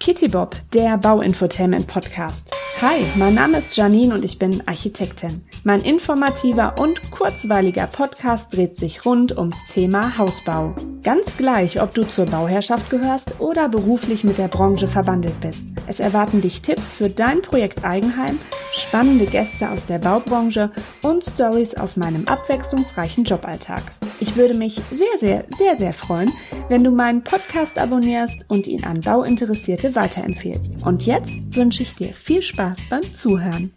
Kitty Bob, der Bauinfotainment Podcast. Hi, mein Name ist Janine und ich bin Architektin. Mein informativer und kurzweiliger Podcast dreht sich rund ums Thema Hausbau. Ganz gleich, ob du zur Bauherrschaft gehörst oder beruflich mit der Branche verwandelt bist. Es erwarten dich Tipps für dein Projekt Eigenheim, spannende Gäste aus der Baubranche und Stories aus meinem abwechslungsreichen Joballtag. Ich würde mich sehr, sehr, sehr, sehr freuen, wenn du meinen Podcast abonnierst und ihn an Bauinteressierte weiterempfehlst. Und jetzt wünsche ich dir viel Spaß beim Zuhören.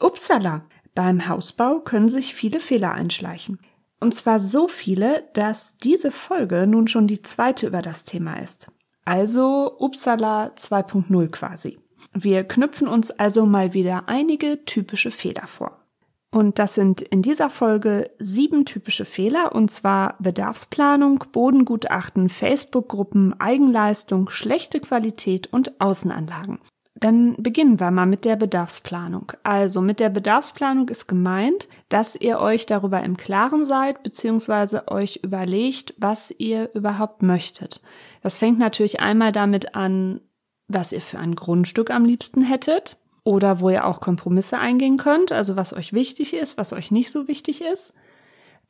Upsala! Beim Hausbau können sich viele Fehler einschleichen. Und zwar so viele, dass diese Folge nun schon die zweite über das Thema ist. Also Upsala 2.0 quasi. Wir knüpfen uns also mal wieder einige typische Fehler vor. Und das sind in dieser Folge sieben typische Fehler, und zwar Bedarfsplanung, Bodengutachten, Facebook-Gruppen, Eigenleistung, schlechte Qualität und Außenanlagen. Dann beginnen wir mal mit der Bedarfsplanung. Also mit der Bedarfsplanung ist gemeint, dass ihr euch darüber im Klaren seid, beziehungsweise euch überlegt, was ihr überhaupt möchtet. Das fängt natürlich einmal damit an, was ihr für ein Grundstück am liebsten hättet oder wo ihr auch Kompromisse eingehen könnt, also was euch wichtig ist, was euch nicht so wichtig ist.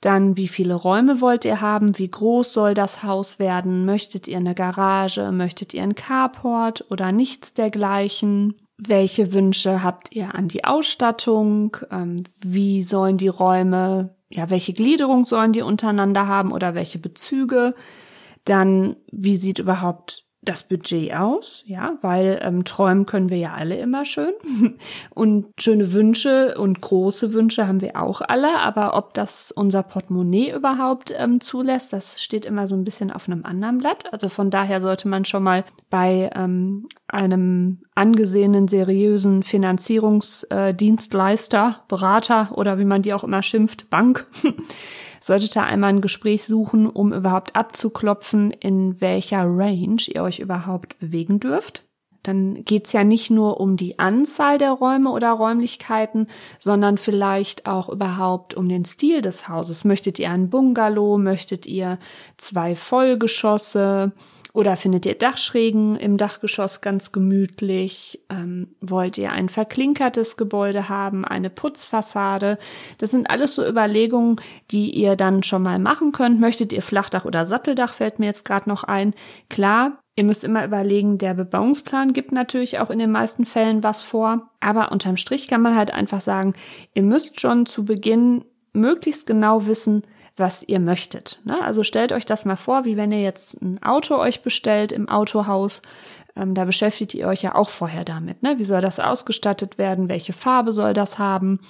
Dann, wie viele Räume wollt ihr haben? Wie groß soll das Haus werden? Möchtet ihr eine Garage? Möchtet ihr ein Carport oder nichts dergleichen? Welche Wünsche habt ihr an die Ausstattung? Ähm, wie sollen die Räume, ja, welche Gliederung sollen die untereinander haben oder welche Bezüge? Dann, wie sieht überhaupt das Budget aus, ja, weil ähm, träumen können wir ja alle immer schön und schöne Wünsche und große Wünsche haben wir auch alle, aber ob das unser Portemonnaie überhaupt ähm, zulässt, das steht immer so ein bisschen auf einem anderen Blatt. Also von daher sollte man schon mal bei ähm, einem angesehenen, seriösen Finanzierungsdienstleister, äh, Berater oder wie man die auch immer schimpft, Bank solltet ihr einmal ein Gespräch suchen, um überhaupt abzuklopfen, in welcher Range ihr euch überhaupt bewegen dürft. Dann geht's ja nicht nur um die Anzahl der Räume oder Räumlichkeiten, sondern vielleicht auch überhaupt um den Stil des Hauses. Möchtet ihr ein Bungalow? Möchtet ihr zwei Vollgeschosse? Oder findet ihr Dachschrägen im Dachgeschoss ganz gemütlich? Ähm, wollt ihr ein verklinkertes Gebäude haben, eine Putzfassade? Das sind alles so Überlegungen, die ihr dann schon mal machen könnt. Möchtet ihr Flachdach oder Satteldach, fällt mir jetzt gerade noch ein. Klar, Ihr müsst immer überlegen, der Bebauungsplan gibt natürlich auch in den meisten Fällen was vor. Aber unterm Strich kann man halt einfach sagen, ihr müsst schon zu Beginn möglichst genau wissen, was ihr möchtet. Ne? Also stellt euch das mal vor, wie wenn ihr jetzt ein Auto euch bestellt im Autohaus. Ähm, da beschäftigt ihr euch ja auch vorher damit. Ne? Wie soll das ausgestattet werden? Welche Farbe soll das haben?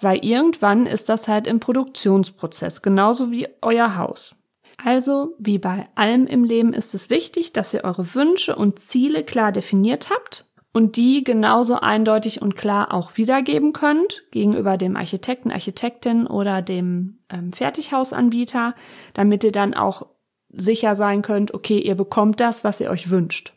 Weil irgendwann ist das halt im Produktionsprozess, genauso wie euer Haus. Also, wie bei allem im Leben ist es wichtig, dass ihr eure Wünsche und Ziele klar definiert habt und die genauso eindeutig und klar auch wiedergeben könnt gegenüber dem Architekten, Architektin oder dem ähm, Fertighausanbieter, damit ihr dann auch sicher sein könnt, okay, ihr bekommt das, was ihr euch wünscht.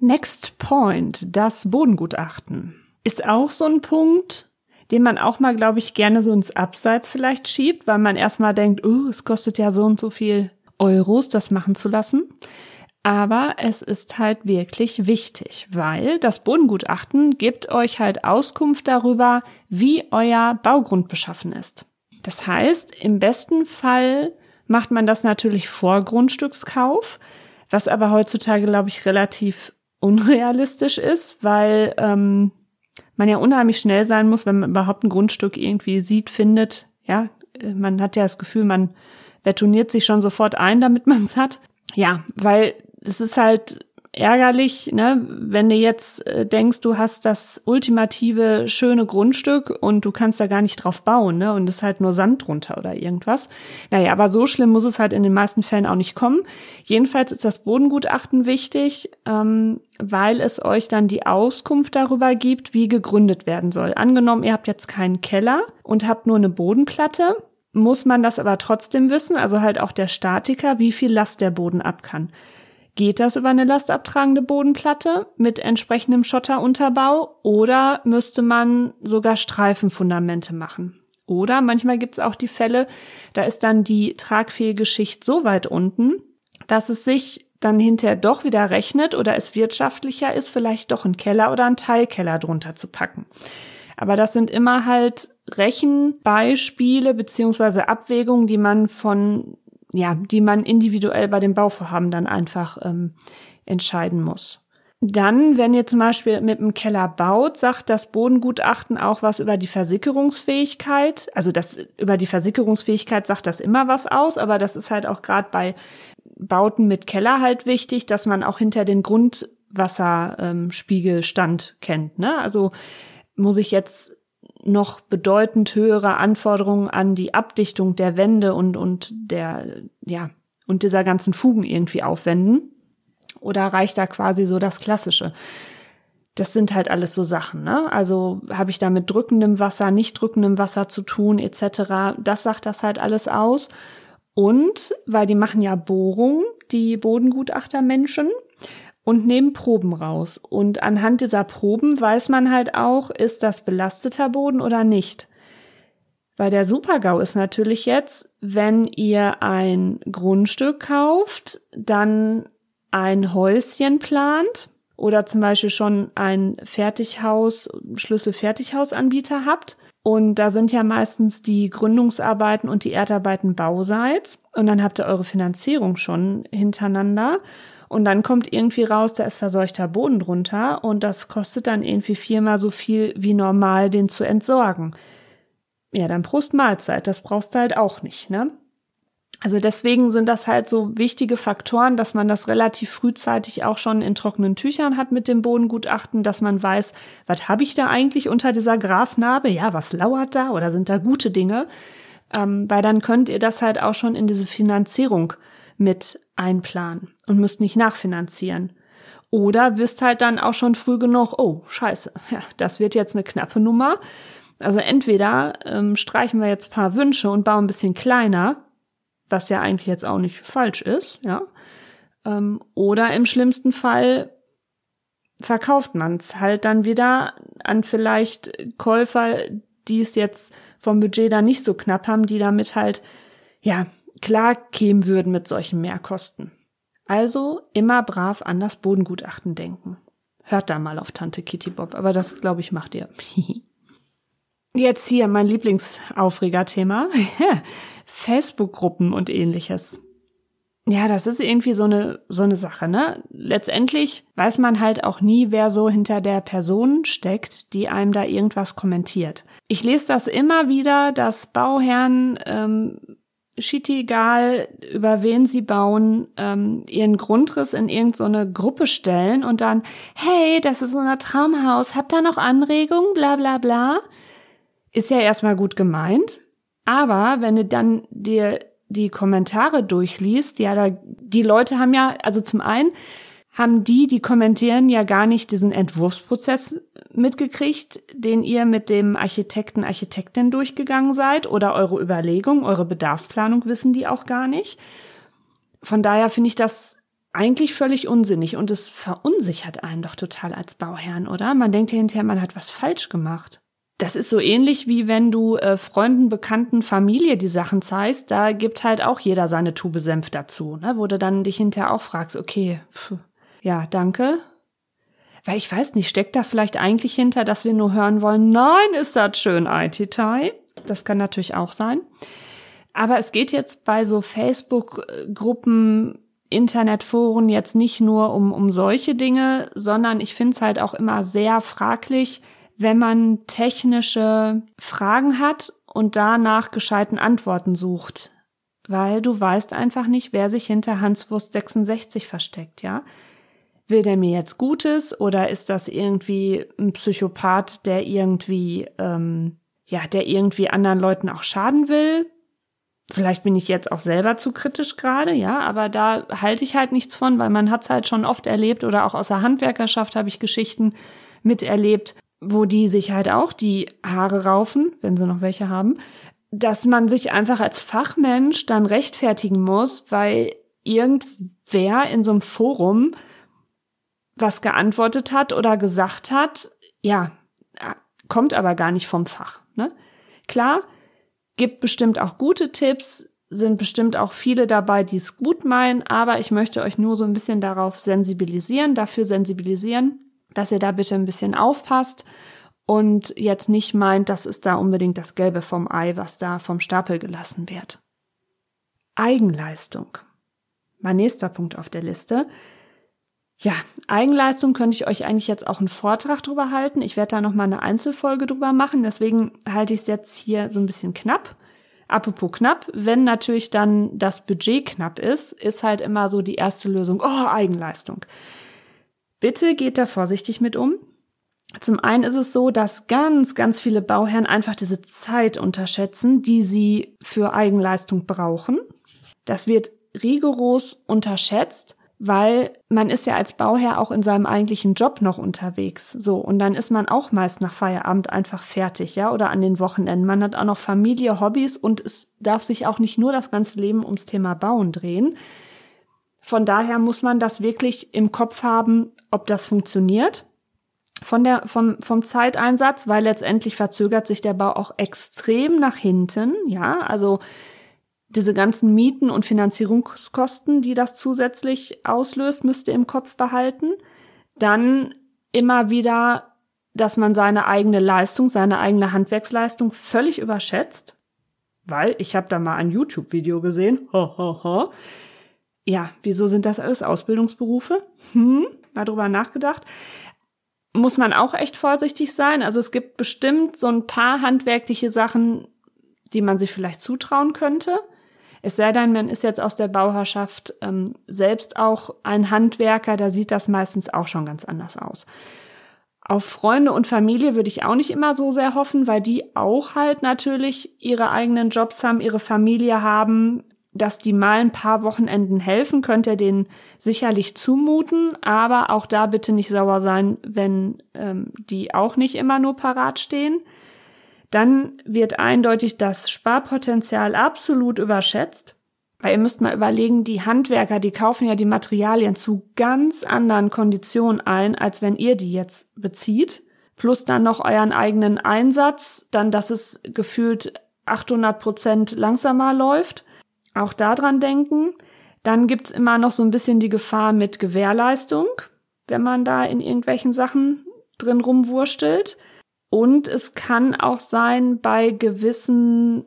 Next point, das Bodengutachten. Ist auch so ein Punkt, den man auch mal, glaube ich, gerne so ins Abseits vielleicht schiebt, weil man erstmal denkt, oh, es kostet ja so und so viel Euros, das machen zu lassen. Aber es ist halt wirklich wichtig, weil das Bodengutachten gibt euch halt Auskunft darüber, wie euer Baugrund beschaffen ist. Das heißt, im besten Fall macht man das natürlich vor Grundstückskauf, was aber heutzutage, glaube ich, relativ unrealistisch ist, weil ähm, man ja unheimlich schnell sein muss, wenn man überhaupt ein Grundstück irgendwie sieht, findet. Ja, man hat ja das Gefühl, man betoniert sich schon sofort ein, damit man es hat. Ja, weil es ist halt ärgerlich, ne, wenn du jetzt äh, denkst, du hast das ultimative schöne Grundstück und du kannst da gar nicht drauf bauen, ne, und es ist halt nur Sand drunter oder irgendwas. Naja, aber so schlimm muss es halt in den meisten Fällen auch nicht kommen. Jedenfalls ist das Bodengutachten wichtig, ähm, weil es euch dann die Auskunft darüber gibt, wie gegründet werden soll. Angenommen, ihr habt jetzt keinen Keller und habt nur eine Bodenplatte, muss man das aber trotzdem wissen, also halt auch der Statiker, wie viel Last der Boden ab kann. Geht das über eine lastabtragende Bodenplatte mit entsprechendem Schotterunterbau oder müsste man sogar Streifenfundamente machen? Oder manchmal gibt es auch die Fälle, da ist dann die tragfähige Schicht so weit unten, dass es sich dann hinterher doch wieder rechnet oder es wirtschaftlicher ist, vielleicht doch einen Keller oder einen Teilkeller drunter zu packen. Aber das sind immer halt Rechenbeispiele beziehungsweise Abwägungen, die man von, ja, die man individuell bei dem Bauvorhaben dann einfach ähm, entscheiden muss. Dann, wenn ihr zum Beispiel mit einem Keller baut, sagt das Bodengutachten auch was über die Versickerungsfähigkeit. Also das über die Versickerungsfähigkeit sagt das immer was aus, aber das ist halt auch gerade bei Bauten mit Keller halt wichtig, dass man auch hinter den Grundwasserspiegelstand ähm, kennt. Ne? Also muss ich jetzt noch bedeutend höhere Anforderungen an die Abdichtung der Wände und, und der, ja, und dieser ganzen Fugen irgendwie aufwenden? Oder reicht da quasi so das Klassische? Das sind halt alles so Sachen, ne? Also habe ich da mit drückendem Wasser, nicht drückendem Wasser zu tun, etc. Das sagt das halt alles aus. Und weil die machen ja Bohrungen, die Bodengutachtermenschen, und nehmen Proben raus. Und anhand dieser Proben weiß man halt auch, ist das belasteter Boden oder nicht. Weil der Supergau ist natürlich jetzt, wenn ihr ein Grundstück kauft, dann ein Häuschen plant oder zum Beispiel schon ein Fertighaus, Schlüssel-Fertighausanbieter habt. Und da sind ja meistens die Gründungsarbeiten und die Erdarbeiten bauseits. Und dann habt ihr eure Finanzierung schon hintereinander. Und dann kommt irgendwie raus, da ist verseuchter Boden drunter und das kostet dann irgendwie viermal so viel wie normal, den zu entsorgen. Ja, dann Prost Mahlzeit, das brauchst du halt auch nicht, ne? Also deswegen sind das halt so wichtige Faktoren, dass man das relativ frühzeitig auch schon in trockenen Tüchern hat mit dem Bodengutachten, dass man weiß, was habe ich da eigentlich unter dieser Grasnarbe? Ja, was lauert da oder sind da gute Dinge? Ähm, weil dann könnt ihr das halt auch schon in diese Finanzierung mit einplanen und müsst nicht nachfinanzieren. Oder wisst halt dann auch schon früh genug, oh, scheiße, ja, das wird jetzt eine knappe Nummer. Also entweder ähm, streichen wir jetzt paar Wünsche und bauen ein bisschen kleiner, was ja eigentlich jetzt auch nicht falsch ist, ja. Ähm, oder im schlimmsten Fall verkauft man es halt dann wieder an vielleicht Käufer, die es jetzt vom Budget da nicht so knapp haben, die damit halt, ja, klar kämen würden mit solchen Mehrkosten. Also immer brav an das Bodengutachten denken. Hört da mal auf Tante Kitty Bob, aber das, glaube ich, macht ihr. Jetzt hier mein Lieblingsaufregerthema. Facebook-Gruppen und ähnliches. Ja, das ist irgendwie so eine, so eine Sache, ne? Letztendlich weiß man halt auch nie, wer so hinter der Person steckt, die einem da irgendwas kommentiert. Ich lese das immer wieder, dass Bauherren ähm, egal, über wen sie bauen, ähm, ihren Grundriss in irgendeine so Gruppe stellen und dann, hey, das ist unser Traumhaus, habt ihr noch Anregungen, bla bla bla. Ist ja erstmal gut gemeint, aber wenn du dann dir die Kommentare durchliest, ja, da, die Leute haben ja, also zum einen haben die, die kommentieren, ja gar nicht diesen Entwurfsprozess mitgekriegt, den ihr mit dem Architekten, Architektin durchgegangen seid oder eure Überlegung, eure Bedarfsplanung wissen die auch gar nicht. Von daher finde ich das eigentlich völlig unsinnig und es verunsichert einen doch total als Bauherrn, oder? Man denkt ja hinterher, man hat was falsch gemacht. Das ist so ähnlich wie wenn du äh, Freunden, Bekannten, Familie die Sachen zeigst. Da gibt halt auch jeder seine Tube Senf dazu, ne? wo du dann dich hinterher auch fragst, okay, pf, ja, danke. Weil ich weiß nicht, steckt da vielleicht eigentlich hinter, dass wir nur hören wollen, nein, ist das schön, IT-Tai. Das kann natürlich auch sein. Aber es geht jetzt bei so Facebook-Gruppen, Internetforen jetzt nicht nur um, um solche Dinge, sondern ich finde es halt auch immer sehr fraglich, wenn man technische Fragen hat und danach gescheiten Antworten sucht. Weil du weißt einfach nicht, wer sich hinter Hanswurst 66 versteckt, ja? Will der mir jetzt Gutes oder ist das irgendwie ein Psychopath, der irgendwie, ähm, ja, der irgendwie anderen Leuten auch schaden will? Vielleicht bin ich jetzt auch selber zu kritisch gerade, ja, aber da halte ich halt nichts von, weil man hat's halt schon oft erlebt oder auch aus der Handwerkerschaft habe ich Geschichten miterlebt, wo die sich halt auch die Haare raufen, wenn sie noch welche haben, dass man sich einfach als Fachmensch dann rechtfertigen muss, weil irgendwer in so einem Forum was geantwortet hat oder gesagt hat, ja, kommt aber gar nicht vom Fach. Ne? Klar, gibt bestimmt auch gute Tipps, sind bestimmt auch viele dabei, die es gut meinen, aber ich möchte euch nur so ein bisschen darauf sensibilisieren, dafür sensibilisieren, dass ihr da bitte ein bisschen aufpasst und jetzt nicht meint, das ist da unbedingt das Gelbe vom Ei, was da vom Stapel gelassen wird. Eigenleistung. Mein nächster Punkt auf der Liste. Ja, Eigenleistung könnte ich euch eigentlich jetzt auch einen Vortrag drüber halten. Ich werde da noch mal eine Einzelfolge drüber machen, deswegen halte ich es jetzt hier so ein bisschen knapp. Apropos knapp, wenn natürlich dann das Budget knapp ist, ist halt immer so die erste Lösung, oh, Eigenleistung. Bitte geht da vorsichtig mit um. Zum einen ist es so, dass ganz, ganz viele Bauherren einfach diese Zeit unterschätzen, die sie für Eigenleistung brauchen. Das wird rigoros unterschätzt weil man ist ja als Bauherr auch in seinem eigentlichen Job noch unterwegs. So, und dann ist man auch meist nach Feierabend einfach fertig, ja, oder an den Wochenenden. Man hat auch noch Familie, Hobbys und es darf sich auch nicht nur das ganze Leben ums Thema Bauen drehen. Von daher muss man das wirklich im Kopf haben, ob das funktioniert. Von der, vom, vom Zeiteinsatz, weil letztendlich verzögert sich der Bau auch extrem nach hinten, ja, also diese ganzen Mieten und Finanzierungskosten, die das zusätzlich auslöst, müsst ihr im Kopf behalten. Dann immer wieder, dass man seine eigene Leistung, seine eigene Handwerksleistung völlig überschätzt. Weil ich habe da mal ein YouTube-Video gesehen. Ho, ho, ho. Ja, wieso sind das alles Ausbildungsberufe? Hm, mal drüber nachgedacht. Muss man auch echt vorsichtig sein. Also es gibt bestimmt so ein paar handwerkliche Sachen, die man sich vielleicht zutrauen könnte. Es sei denn, man ist jetzt aus der Bauherrschaft ähm, selbst auch ein Handwerker, da sieht das meistens auch schon ganz anders aus. Auf Freunde und Familie würde ich auch nicht immer so sehr hoffen, weil die auch halt natürlich ihre eigenen Jobs haben, ihre Familie haben, dass die mal ein paar Wochenenden helfen, könnt ihr denen sicherlich zumuten, aber auch da bitte nicht sauer sein, wenn ähm, die auch nicht immer nur parat stehen dann wird eindeutig das Sparpotenzial absolut überschätzt. Weil ihr müsst mal überlegen, die Handwerker, die kaufen ja die Materialien zu ganz anderen Konditionen ein, als wenn ihr die jetzt bezieht. Plus dann noch euren eigenen Einsatz, dann, dass es gefühlt 800 Prozent langsamer läuft. Auch daran denken. Dann gibt's immer noch so ein bisschen die Gefahr mit Gewährleistung, wenn man da in irgendwelchen Sachen drin rumwurstelt. Und es kann auch sein bei gewissen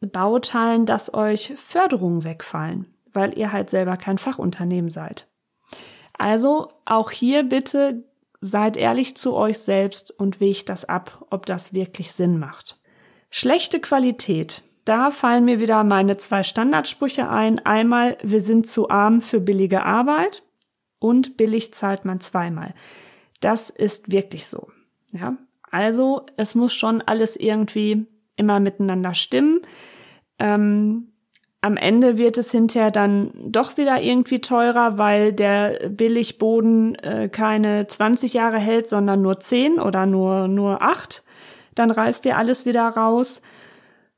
Bauteilen, dass euch Förderungen wegfallen, weil ihr halt selber kein Fachunternehmen seid. Also auch hier bitte seid ehrlich zu euch selbst und wägt das ab, ob das wirklich Sinn macht. Schlechte Qualität. Da fallen mir wieder meine zwei Standardsprüche ein. Einmal, wir sind zu arm für billige Arbeit und billig zahlt man zweimal. Das ist wirklich so. Ja, also es muss schon alles irgendwie immer miteinander stimmen. Ähm, am Ende wird es hinterher dann doch wieder irgendwie teurer, weil der Billigboden äh, keine 20 Jahre hält, sondern nur 10 oder nur, nur 8. Dann reißt ihr alles wieder raus.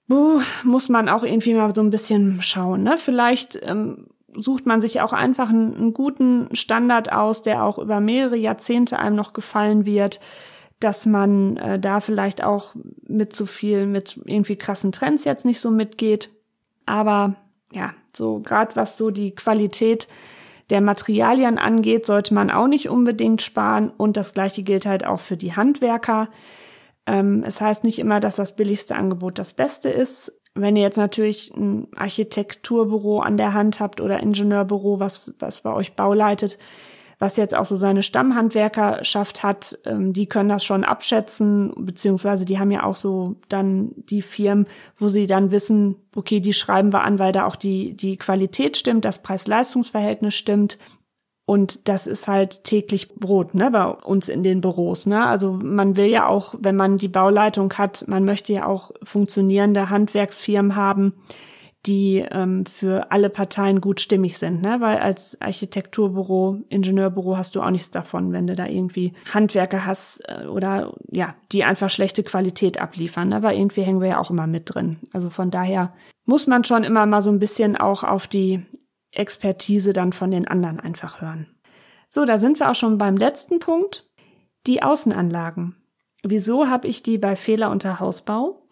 Buh, muss man auch irgendwie mal so ein bisschen schauen. Ne? Vielleicht ähm, sucht man sich auch einfach einen, einen guten Standard aus, der auch über mehrere Jahrzehnte einem noch gefallen wird dass man äh, da vielleicht auch mit zu viel, mit irgendwie krassen Trends jetzt nicht so mitgeht. Aber ja, so gerade was so die Qualität der Materialien angeht, sollte man auch nicht unbedingt sparen. Und das gleiche gilt halt auch für die Handwerker. Ähm, es heißt nicht immer, dass das billigste Angebot das Beste ist. Wenn ihr jetzt natürlich ein Architekturbüro an der Hand habt oder Ingenieurbüro, was, was bei euch bauleitet, was jetzt auch so seine Stammhandwerkerschaft hat, ähm, die können das schon abschätzen, beziehungsweise die haben ja auch so dann die Firmen, wo sie dann wissen, okay, die schreiben wir an, weil da auch die, die Qualität stimmt, das Preis-Leistungs-Verhältnis stimmt. Und das ist halt täglich Brot, ne, bei uns in den Büros, ne? Also man will ja auch, wenn man die Bauleitung hat, man möchte ja auch funktionierende Handwerksfirmen haben, die ähm, für alle Parteien gut stimmig sind, ne? Weil als Architekturbüro, Ingenieurbüro hast du auch nichts davon, wenn du da irgendwie Handwerker hast äh, oder ja, die einfach schlechte Qualität abliefern. Aber irgendwie hängen wir ja auch immer mit drin. Also von daher muss man schon immer mal so ein bisschen auch auf die Expertise dann von den anderen einfach hören. So, da sind wir auch schon beim letzten Punkt. Die Außenanlagen. Wieso habe ich die bei Fehler unter Hausbau?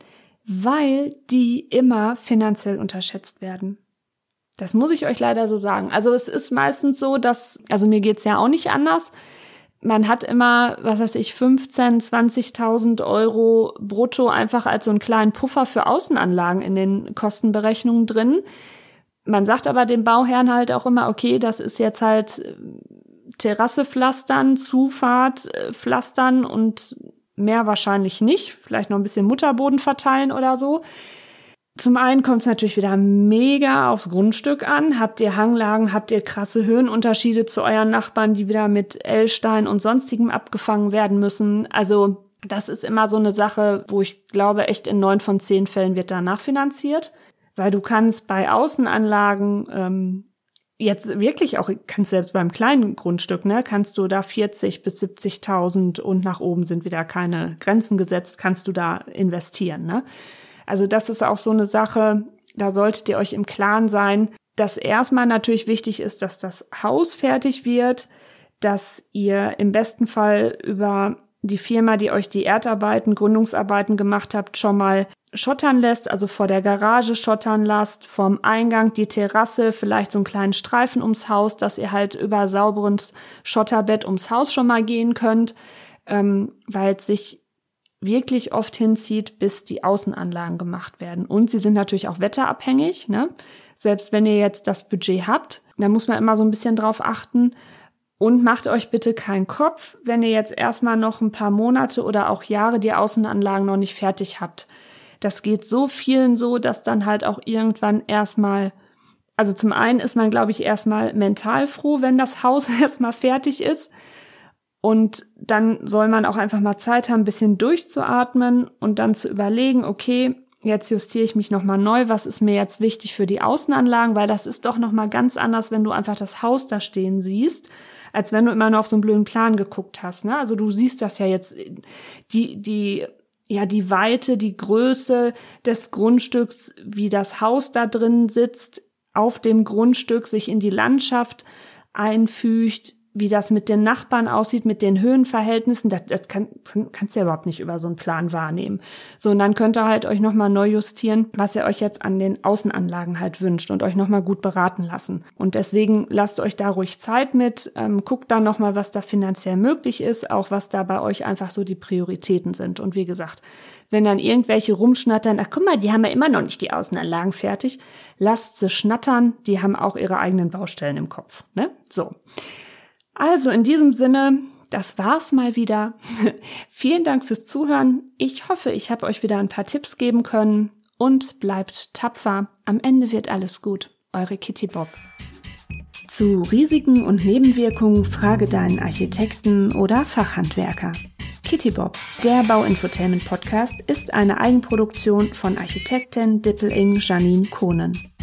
Weil die immer finanziell unterschätzt werden. Das muss ich euch leider so sagen. Also es ist meistens so, dass, also mir geht's ja auch nicht anders. Man hat immer, was weiß ich, 15, 20.000 Euro brutto einfach als so einen kleinen Puffer für Außenanlagen in den Kostenberechnungen drin. Man sagt aber dem Bauherrn halt auch immer, okay, das ist jetzt halt äh, Terrasse pflastern, Zufahrt äh, pflastern und mehr wahrscheinlich nicht. Vielleicht noch ein bisschen Mutterboden verteilen oder so. Zum einen kommt es natürlich wieder mega aufs Grundstück an. Habt ihr Hanglagen, habt ihr krasse Höhenunterschiede zu euren Nachbarn, die wieder mit L-Stein und sonstigem abgefangen werden müssen. Also das ist immer so eine Sache, wo ich glaube, echt in neun von zehn Fällen wird danach finanziert. Weil du kannst bei Außenanlagen ähm, jetzt wirklich auch, kannst selbst beim kleinen Grundstück, ne, kannst du da 40 bis 70.000 und nach oben sind wieder keine Grenzen gesetzt, kannst du da investieren, ne? Also das ist auch so eine Sache, da solltet ihr euch im Klaren sein, dass erstmal natürlich wichtig ist, dass das Haus fertig wird, dass ihr im besten Fall über die Firma, die euch die Erdarbeiten, Gründungsarbeiten gemacht habt, schon mal schottern lässt, also vor der Garage schottern lasst, vorm Eingang die Terrasse, vielleicht so einen kleinen Streifen ums Haus, dass ihr halt über sauberes Schotterbett ums Haus schon mal gehen könnt, ähm, weil es sich wirklich oft hinzieht, bis die Außenanlagen gemacht werden. Und sie sind natürlich auch wetterabhängig. Ne? Selbst wenn ihr jetzt das Budget habt, da muss man immer so ein bisschen drauf achten. Und macht euch bitte keinen Kopf, wenn ihr jetzt erstmal noch ein paar Monate oder auch Jahre die Außenanlagen noch nicht fertig habt. Das geht so vielen so, dass dann halt auch irgendwann erstmal, also zum einen ist man, glaube ich, erstmal mental froh, wenn das Haus erstmal fertig ist. Und dann soll man auch einfach mal Zeit haben, ein bisschen durchzuatmen und dann zu überlegen, okay, jetzt justiere ich mich nochmal neu, was ist mir jetzt wichtig für die Außenanlagen, weil das ist doch nochmal ganz anders, wenn du einfach das Haus da stehen siehst, als wenn du immer nur auf so einen blöden Plan geguckt hast. Ne? Also du siehst das ja jetzt, die, die, ja, die Weite, die Größe des Grundstücks, wie das Haus da drin sitzt, auf dem Grundstück sich in die Landschaft einfügt, wie das mit den Nachbarn aussieht, mit den Höhenverhältnissen, das, das kann, kann, kannst du ja überhaupt nicht über so einen Plan wahrnehmen. So, und dann könnt ihr halt euch nochmal neu justieren, was ihr euch jetzt an den Außenanlagen halt wünscht und euch nochmal gut beraten lassen. Und deswegen lasst euch da ruhig Zeit mit, ähm, guckt dann nochmal, was da finanziell möglich ist, auch was da bei euch einfach so die Prioritäten sind. Und wie gesagt, wenn dann irgendwelche rumschnattern, ach guck mal, die haben ja immer noch nicht die Außenanlagen fertig, lasst sie schnattern, die haben auch ihre eigenen Baustellen im Kopf. Ne? So. Also in diesem Sinne, das war's mal wieder. Vielen Dank fürs Zuhören. Ich hoffe, ich habe euch wieder ein paar Tipps geben können und bleibt tapfer. Am Ende wird alles gut. Eure Kitty Bob. Zu Risiken und Nebenwirkungen frage deinen Architekten oder Fachhandwerker. Kitty Bob, der Bauinfotainment Podcast, ist eine Eigenproduktion von Architektin Dippeling Janine Kohnen.